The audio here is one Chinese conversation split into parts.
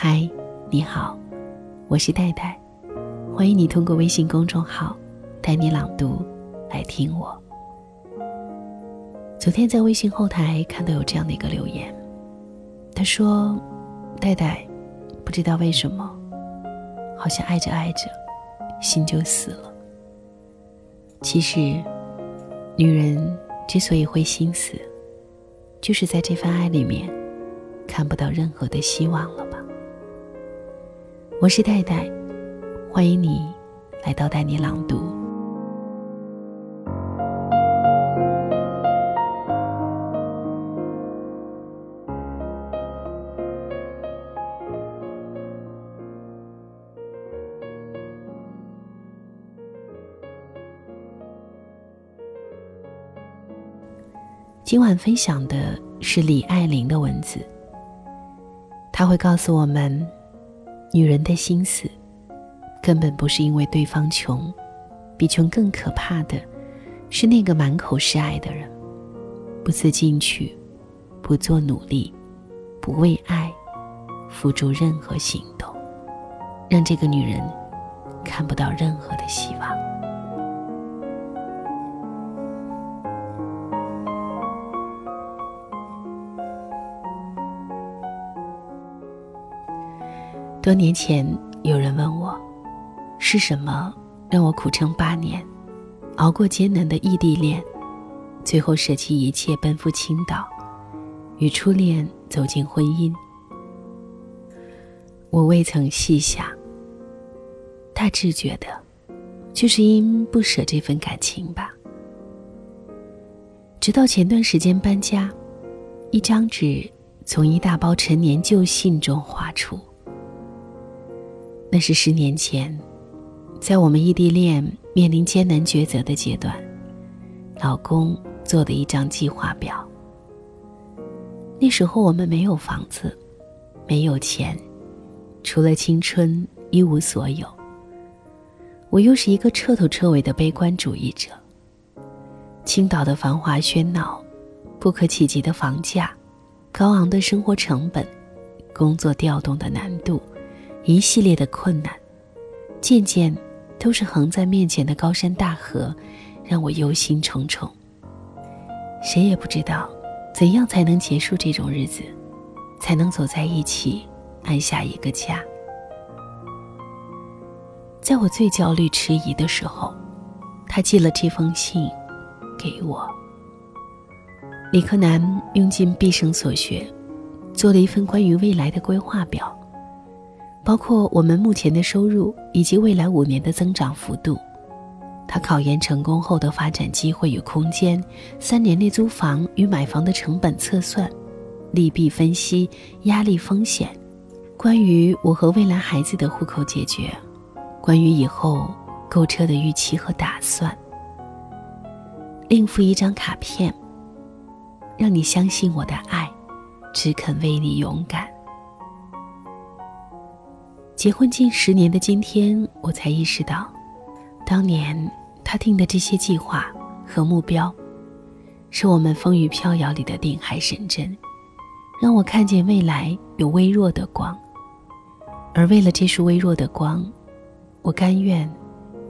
嗨，你好，我是戴戴，欢迎你通过微信公众号“带你朗读”来听我。昨天在微信后台看到有这样的一个留言，他说：“戴戴，不知道为什么，好像爱着爱着，心就死了。其实，女人之所以会心死，就是在这份爱里面看不到任何的希望了。”我是戴戴，欢迎你来到带你朗读。今晚分享的是李爱玲的文字，他会告诉我们。女人的心思，根本不是因为对方穷，比穷更可怕的，是那个满口是爱的人，不思进取，不做努力，不为爱付出任何行动，让这个女人看不到任何的希望。多年前，有人问我，是什么让我苦撑八年，熬过艰难的异地恋，最后舍弃一切奔赴青岛，与初恋走进婚姻？我未曾细想，大致觉得，就是因不舍这份感情吧。直到前段时间搬家，一张纸从一大包陈年旧信中划出。那是十年前，在我们异地恋面临艰难抉择的阶段，老公做的一张计划表。那时候我们没有房子，没有钱，除了青春一无所有。我又是一个彻头彻尾的悲观主义者。青岛的繁华喧闹，不可企及的房价，高昂的生活成本，工作调动的难度。一系列的困难，渐渐都是横在面前的高山大河，让我忧心忡忡。谁也不知道，怎样才能结束这种日子，才能走在一起，安下一个家。在我最焦虑迟疑的时候，他寄了这封信给我。李克南用尽毕生所学，做了一份关于未来的规划表。包括我们目前的收入以及未来五年的增长幅度，他考研成功后的发展机会与空间，三年内租房与买房的成本测算，利弊分析，压力风险，关于我和未来孩子的户口解决，关于以后购车的预期和打算，另附一张卡片，让你相信我的爱，只肯为你勇敢。结婚近十年的今天，我才意识到，当年他定的这些计划和目标，是我们风雨飘摇里的定海神针，让我看见未来有微弱的光。而为了这束微弱的光，我甘愿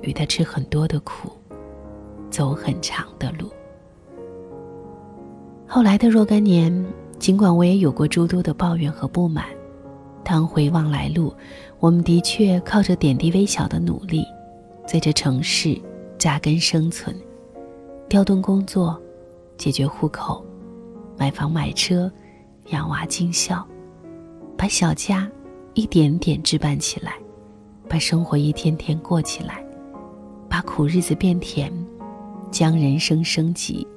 与他吃很多的苦，走很长的路。后来的若干年，尽管我也有过诸多的抱怨和不满。当回望来路，我们的确靠着点滴微小的努力，在这城市扎根生存，调动工作，解决户口，买房买车，养娃尽孝，把小家一点点置办起来，把生活一天天过起来，把苦日子变甜，将人生升级。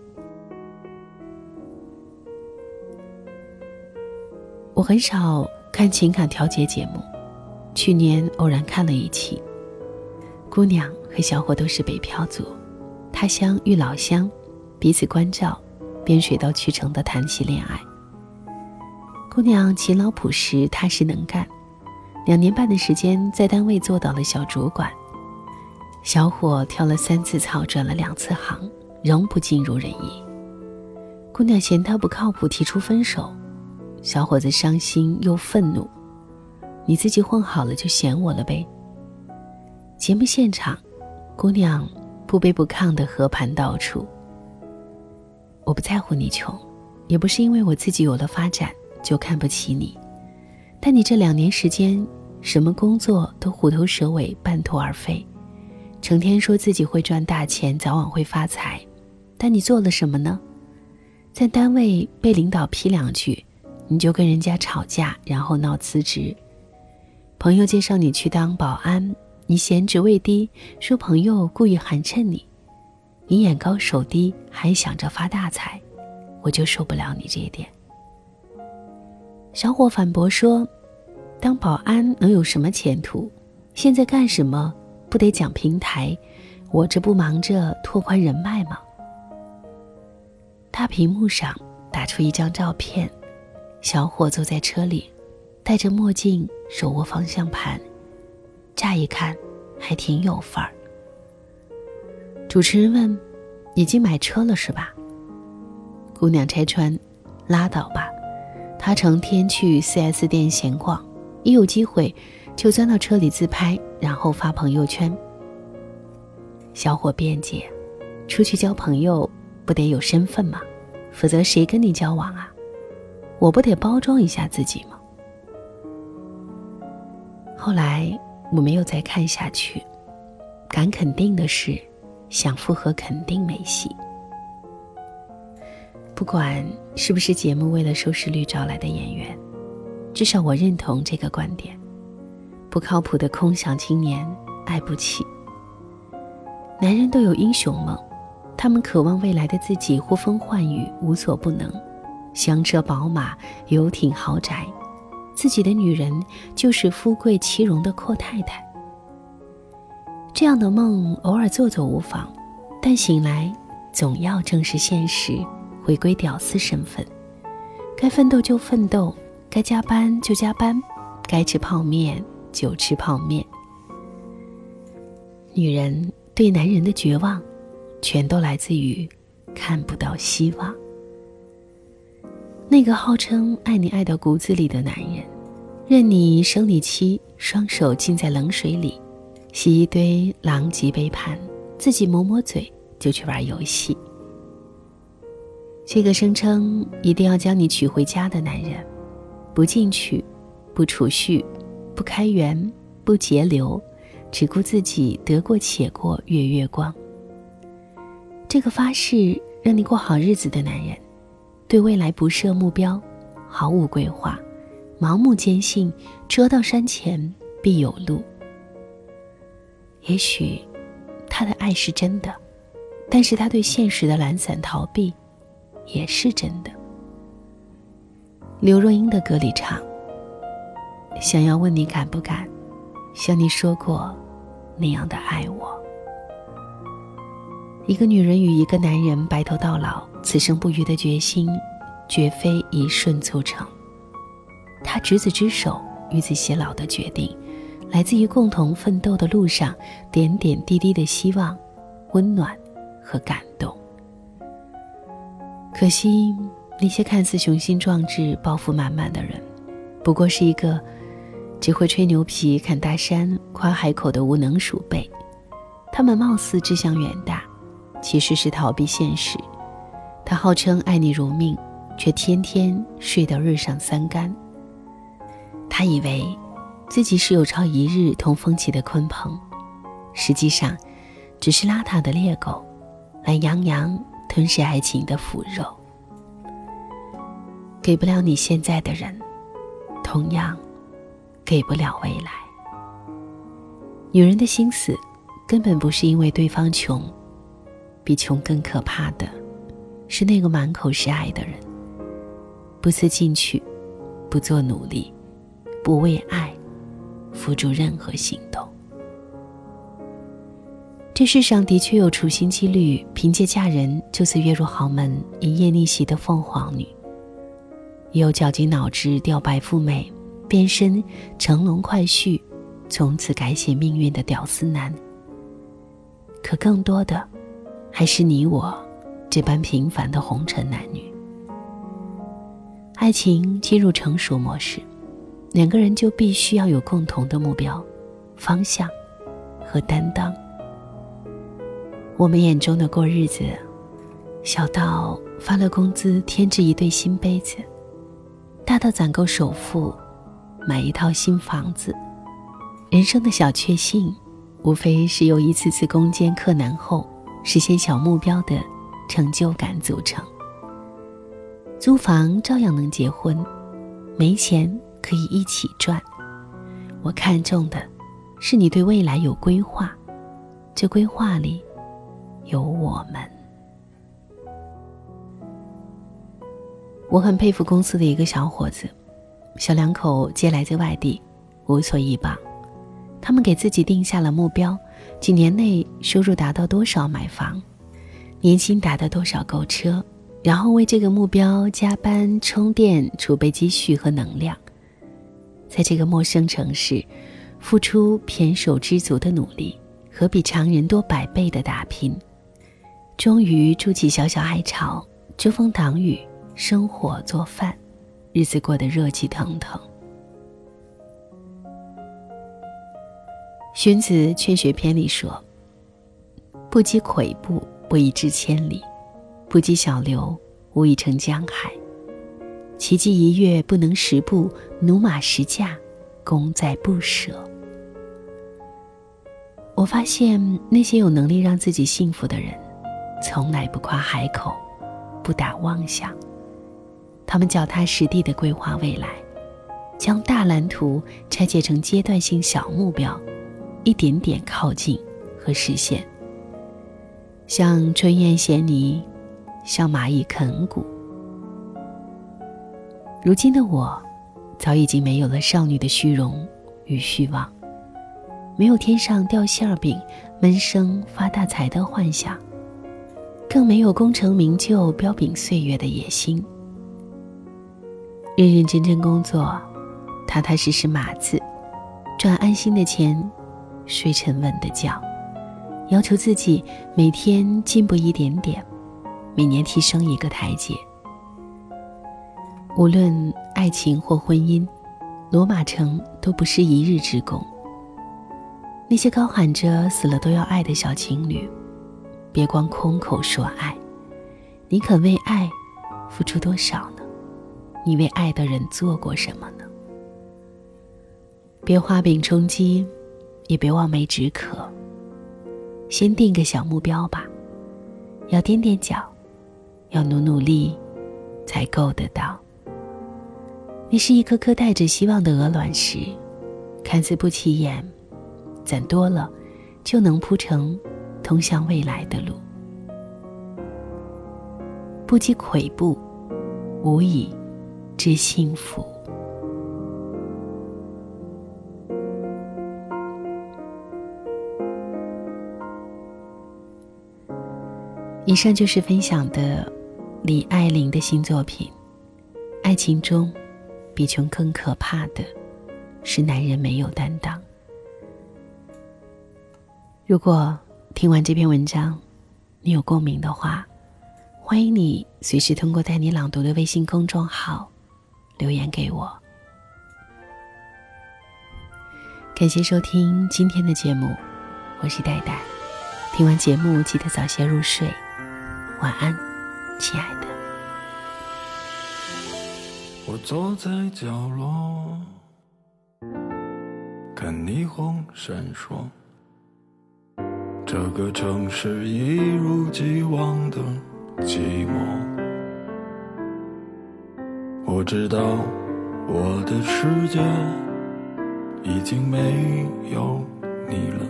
我很少。看情感调节节目，去年偶然看了一期。姑娘和小伙都是北漂族，他乡遇老乡，彼此关照，便水到渠成的谈起恋爱。姑娘勤劳朴实，踏实能干，两年半的时间在单位做到了小主管。小伙跳了三次槽，转了两次行，仍不尽如人意。姑娘嫌他不靠谱，提出分手。小伙子伤心又愤怒，你自己混好了就嫌我了呗。节目现场，姑娘不卑不亢的和盘道出：“我不在乎你穷，也不是因为我自己有了发展就看不起你。但你这两年时间，什么工作都虎头蛇尾，半途而废，成天说自己会赚大钱，早晚会发财，但你做了什么呢？在单位被领导批两句，你就跟人家吵架，然后闹辞职。朋友介绍你去当保安。”你嫌职位低，说朋友故意寒碜你；你眼高手低，还想着发大财，我就受不了你这一点。小伙反驳说：“当保安能有什么前途？现在干什么不得讲平台？我这不忙着拓宽人脉吗？”大屏幕上打出一张照片，小伙坐在车里，戴着墨镜，手握方向盘。乍一看，还挺有范儿。主持人问：“已经买车了是吧？”姑娘拆穿：“拉倒吧，他成天去 4S 店闲逛，一有机会就钻到车里自拍，然后发朋友圈。”小伙辩解：“出去交朋友不得有身份吗？否则谁跟你交往啊？我不得包装一下自己吗？”后来。我没有再看下去。敢肯定的是，想复合肯定没戏。不管是不是节目为了收视率找来的演员，至少我认同这个观点：不靠谱的空想青年爱不起。男人都有英雄梦，他们渴望未来的自己呼风唤雨，无所不能，香车宝马、游艇豪宅。自己的女人就是富贵其荣的阔太太。这样的梦偶尔做做无妨，但醒来总要正视现实，回归屌丝身份。该奋斗就奋斗，该加班就加班，该吃泡面就吃泡面。女人对男人的绝望，全都来自于看不到希望。那个号称爱你爱到骨子里的男人，任你生理期双手浸在冷水里，洗一堆狼藉杯盘，自己抹抹嘴就去玩游戏。这个声称一定要将你娶回家的男人，不进取，不储蓄，不开源，不节流，只顾自己得过且过月月光。这个发誓让你过好日子的男人。对未来不设目标，毫无规划，盲目坚信车到山前必有路。也许他的爱是真的，但是他对现实的懒散逃避也是真的。刘若英的歌里唱：“想要问你敢不敢，像你说过那样的爱我。”一个女人与一个男人白头到老。此生不渝的决心，绝非一瞬促成。他执子之手，与子偕老的决定，来自于共同奋斗的路上点点滴滴的希望、温暖和感动。可惜，那些看似雄心壮志、抱负满满的人，不过是一个只会吹牛皮、侃大山、夸海口的无能鼠辈。他们貌似志向远大，其实是逃避现实。他号称爱你如命，却天天睡到日上三竿。他以为自己是有朝一日同风起的鲲鹏，实际上只是邋遢的猎狗，懒洋洋吞噬爱情的腐肉。给不了你现在的人，同样给不了未来。女人的心思，根本不是因为对方穷，比穷更可怕的。是那个满口是爱的人，不思进取，不做努力，不为爱付出任何行动。这世上的确有处心积虑凭借嫁人就此跃入豪门一夜逆袭的凤凰女，也有绞尽脑汁吊白富美变身乘龙快婿，从此改写命运的屌丝男。可更多的，还是你我。这般平凡的红尘男女，爱情进入成熟模式，两个人就必须要有共同的目标、方向和担当。我们眼中的过日子，小到发了工资添置一对新杯子，大到攒够首付买一套新房子。人生的小确幸，无非是由一次次攻坚克难后实现小目标的成就感组成。租房照样能结婚，没钱。可以一起赚。我看重的，是你对未来有规划，这规划里有我们。我很佩服公司的一个小伙子，小两口皆来自外地，无所依傍。他们给自己定下了目标：几年内收入达到多少买房，年薪达到多少购车，然后为这个目标加班充电、储备积蓄和能量。在这个陌生城市，付出胼手知足的努力和比常人多百倍的打拼，终于筑起小小爱巢，遮风挡雨，生火做饭，日子过得热气腾腾。荀子《劝学篇》里说：“不积跬步，不以至千里；不积小流，无以成江海。”奇迹一跃不能十步，驽马十驾，功在不舍。我发现那些有能力让自己幸福的人，从来不夸海口，不打妄想。他们脚踏实地的规划未来，将大蓝图拆解成阶段性小目标，一点点靠近和实现。像春燕衔泥，像蚂蚁啃骨。如今的我，早已经没有了少女的虚荣与虚妄，没有天上掉馅饼、闷声发大财的幻想，更没有功成名就、彪炳岁月的野心。认认真真工作，踏踏实实码字，赚安心的钱，睡沉稳的觉，要求自己每天进步一点点，每年提升一个台阶。无论爱情或婚姻，罗马城都不是一日之功。那些高喊着死了都要爱的小情侣，别光空口说爱，你肯为爱付出多少呢？你为爱的人做过什么呢？别画饼充饥，也别望梅止渴。先定个小目标吧，要踮踮脚，要努努力，才够得到。你是一颗颗带着希望的鹅卵石，看似不起眼，攒多了，就能铺成通向未来的路。不积跬步，无以知幸福。以上就是分享的李爱玲的新作品《爱情中》。比穷更可怕的是男人没有担当。如果听完这篇文章，你有共鸣的话，欢迎你随时通过带你朗读的微信公众号留言给我。感谢收听今天的节目，我是戴戴。听完节目记得早些入睡，晚安，亲爱的。我坐在角落，看霓虹闪烁。这个城市一如既往的寂寞。我知道我的世界已经没有你了。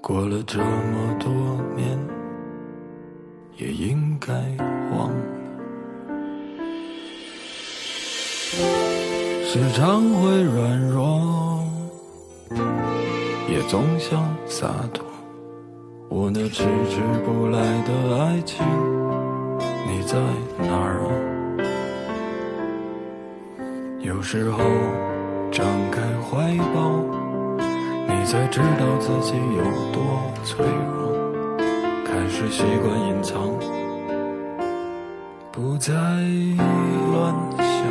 过了这么多年，也应该忘了。时常会软弱，也总想洒脱。我那迟迟不来的爱情，你在哪儿啊？有时候张开怀抱，你才知道自己有多脆弱。还是习惯隐藏，不再乱想。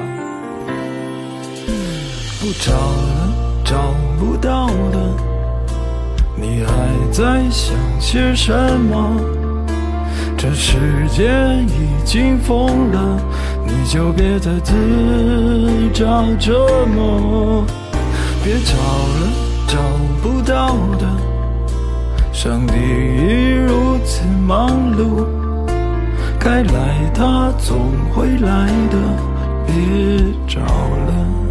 不找了，找不到的，你还在想些什么？这世界已经疯了，你就别再自找折磨。别找了，找不到的，上帝已如此忙碌，该来他总会来的，别找了。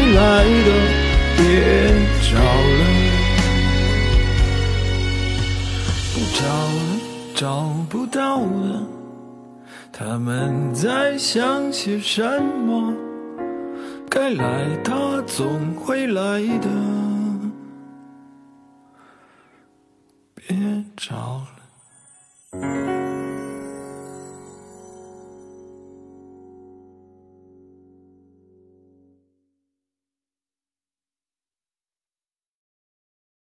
想些什么？该来他总会来的，